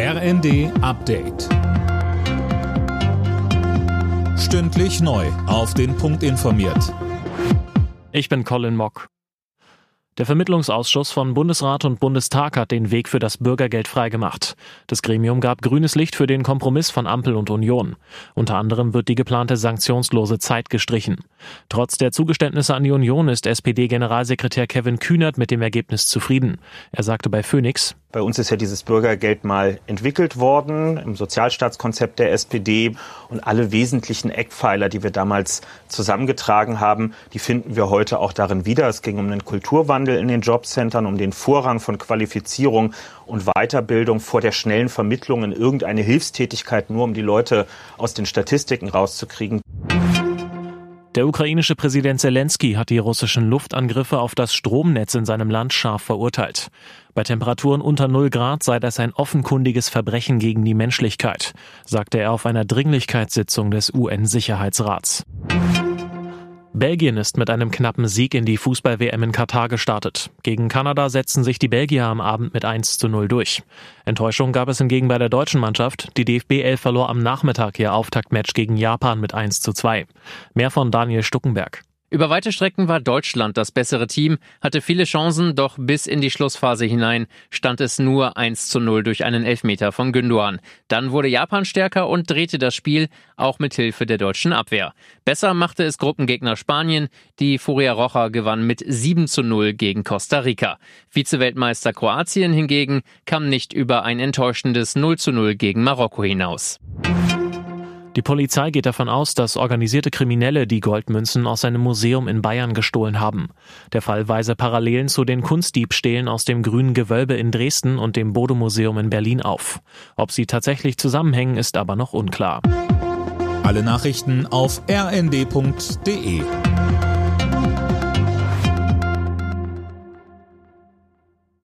RND Update. Stündlich neu. Auf den Punkt informiert. Ich bin Colin Mock. Der Vermittlungsausschuss von Bundesrat und Bundestag hat den Weg für das Bürgergeld freigemacht. Das Gremium gab grünes Licht für den Kompromiss von Ampel und Union. Unter anderem wird die geplante sanktionslose Zeit gestrichen. Trotz der Zugeständnisse an die Union ist SPD-Generalsekretär Kevin Kühnert mit dem Ergebnis zufrieden. Er sagte bei Phoenix, bei uns ist ja dieses Bürgergeld mal entwickelt worden im Sozialstaatskonzept der SPD und alle wesentlichen Eckpfeiler, die wir damals zusammengetragen haben, die finden wir heute auch darin wieder. Es ging um den Kulturwandel in den Jobcentern, um den Vorrang von Qualifizierung und Weiterbildung vor der schnellen Vermittlung in irgendeine Hilfstätigkeit, nur um die Leute aus den Statistiken rauszukriegen. Der ukrainische Präsident Zelensky hat die russischen Luftangriffe auf das Stromnetz in seinem Land scharf verurteilt. Bei Temperaturen unter 0 Grad sei das ein offenkundiges Verbrechen gegen die Menschlichkeit, sagte er auf einer Dringlichkeitssitzung des UN-Sicherheitsrats. Belgien ist mit einem knappen Sieg in die Fußball-WM in Katar gestartet. Gegen Kanada setzten sich die Belgier am Abend mit 1 zu 0 durch. Enttäuschung gab es hingegen bei der deutschen Mannschaft. Die DFB 11 verlor am Nachmittag ihr Auftaktmatch gegen Japan mit 1 zu 2. Mehr von Daniel Stuckenberg. Über weite Strecken war Deutschland das bessere Team, hatte viele Chancen, doch bis in die Schlussphase hinein stand es nur 1 zu 0 durch einen Elfmeter von Gündoğan. Dann wurde Japan stärker und drehte das Spiel, auch mit Hilfe der deutschen Abwehr. Besser machte es Gruppengegner Spanien, die Furia Rocha gewann mit 7 zu 0 gegen Costa Rica. Vizeweltmeister Kroatien hingegen kam nicht über ein enttäuschendes 0 zu 0 gegen Marokko hinaus. Die Polizei geht davon aus, dass organisierte Kriminelle die Goldmünzen aus einem Museum in Bayern gestohlen haben. Der Fall weise Parallelen zu den Kunstdiebstählen aus dem Grünen Gewölbe in Dresden und dem Bodo-Museum in Berlin auf. Ob sie tatsächlich zusammenhängen, ist aber noch unklar. Alle Nachrichten auf rnd.de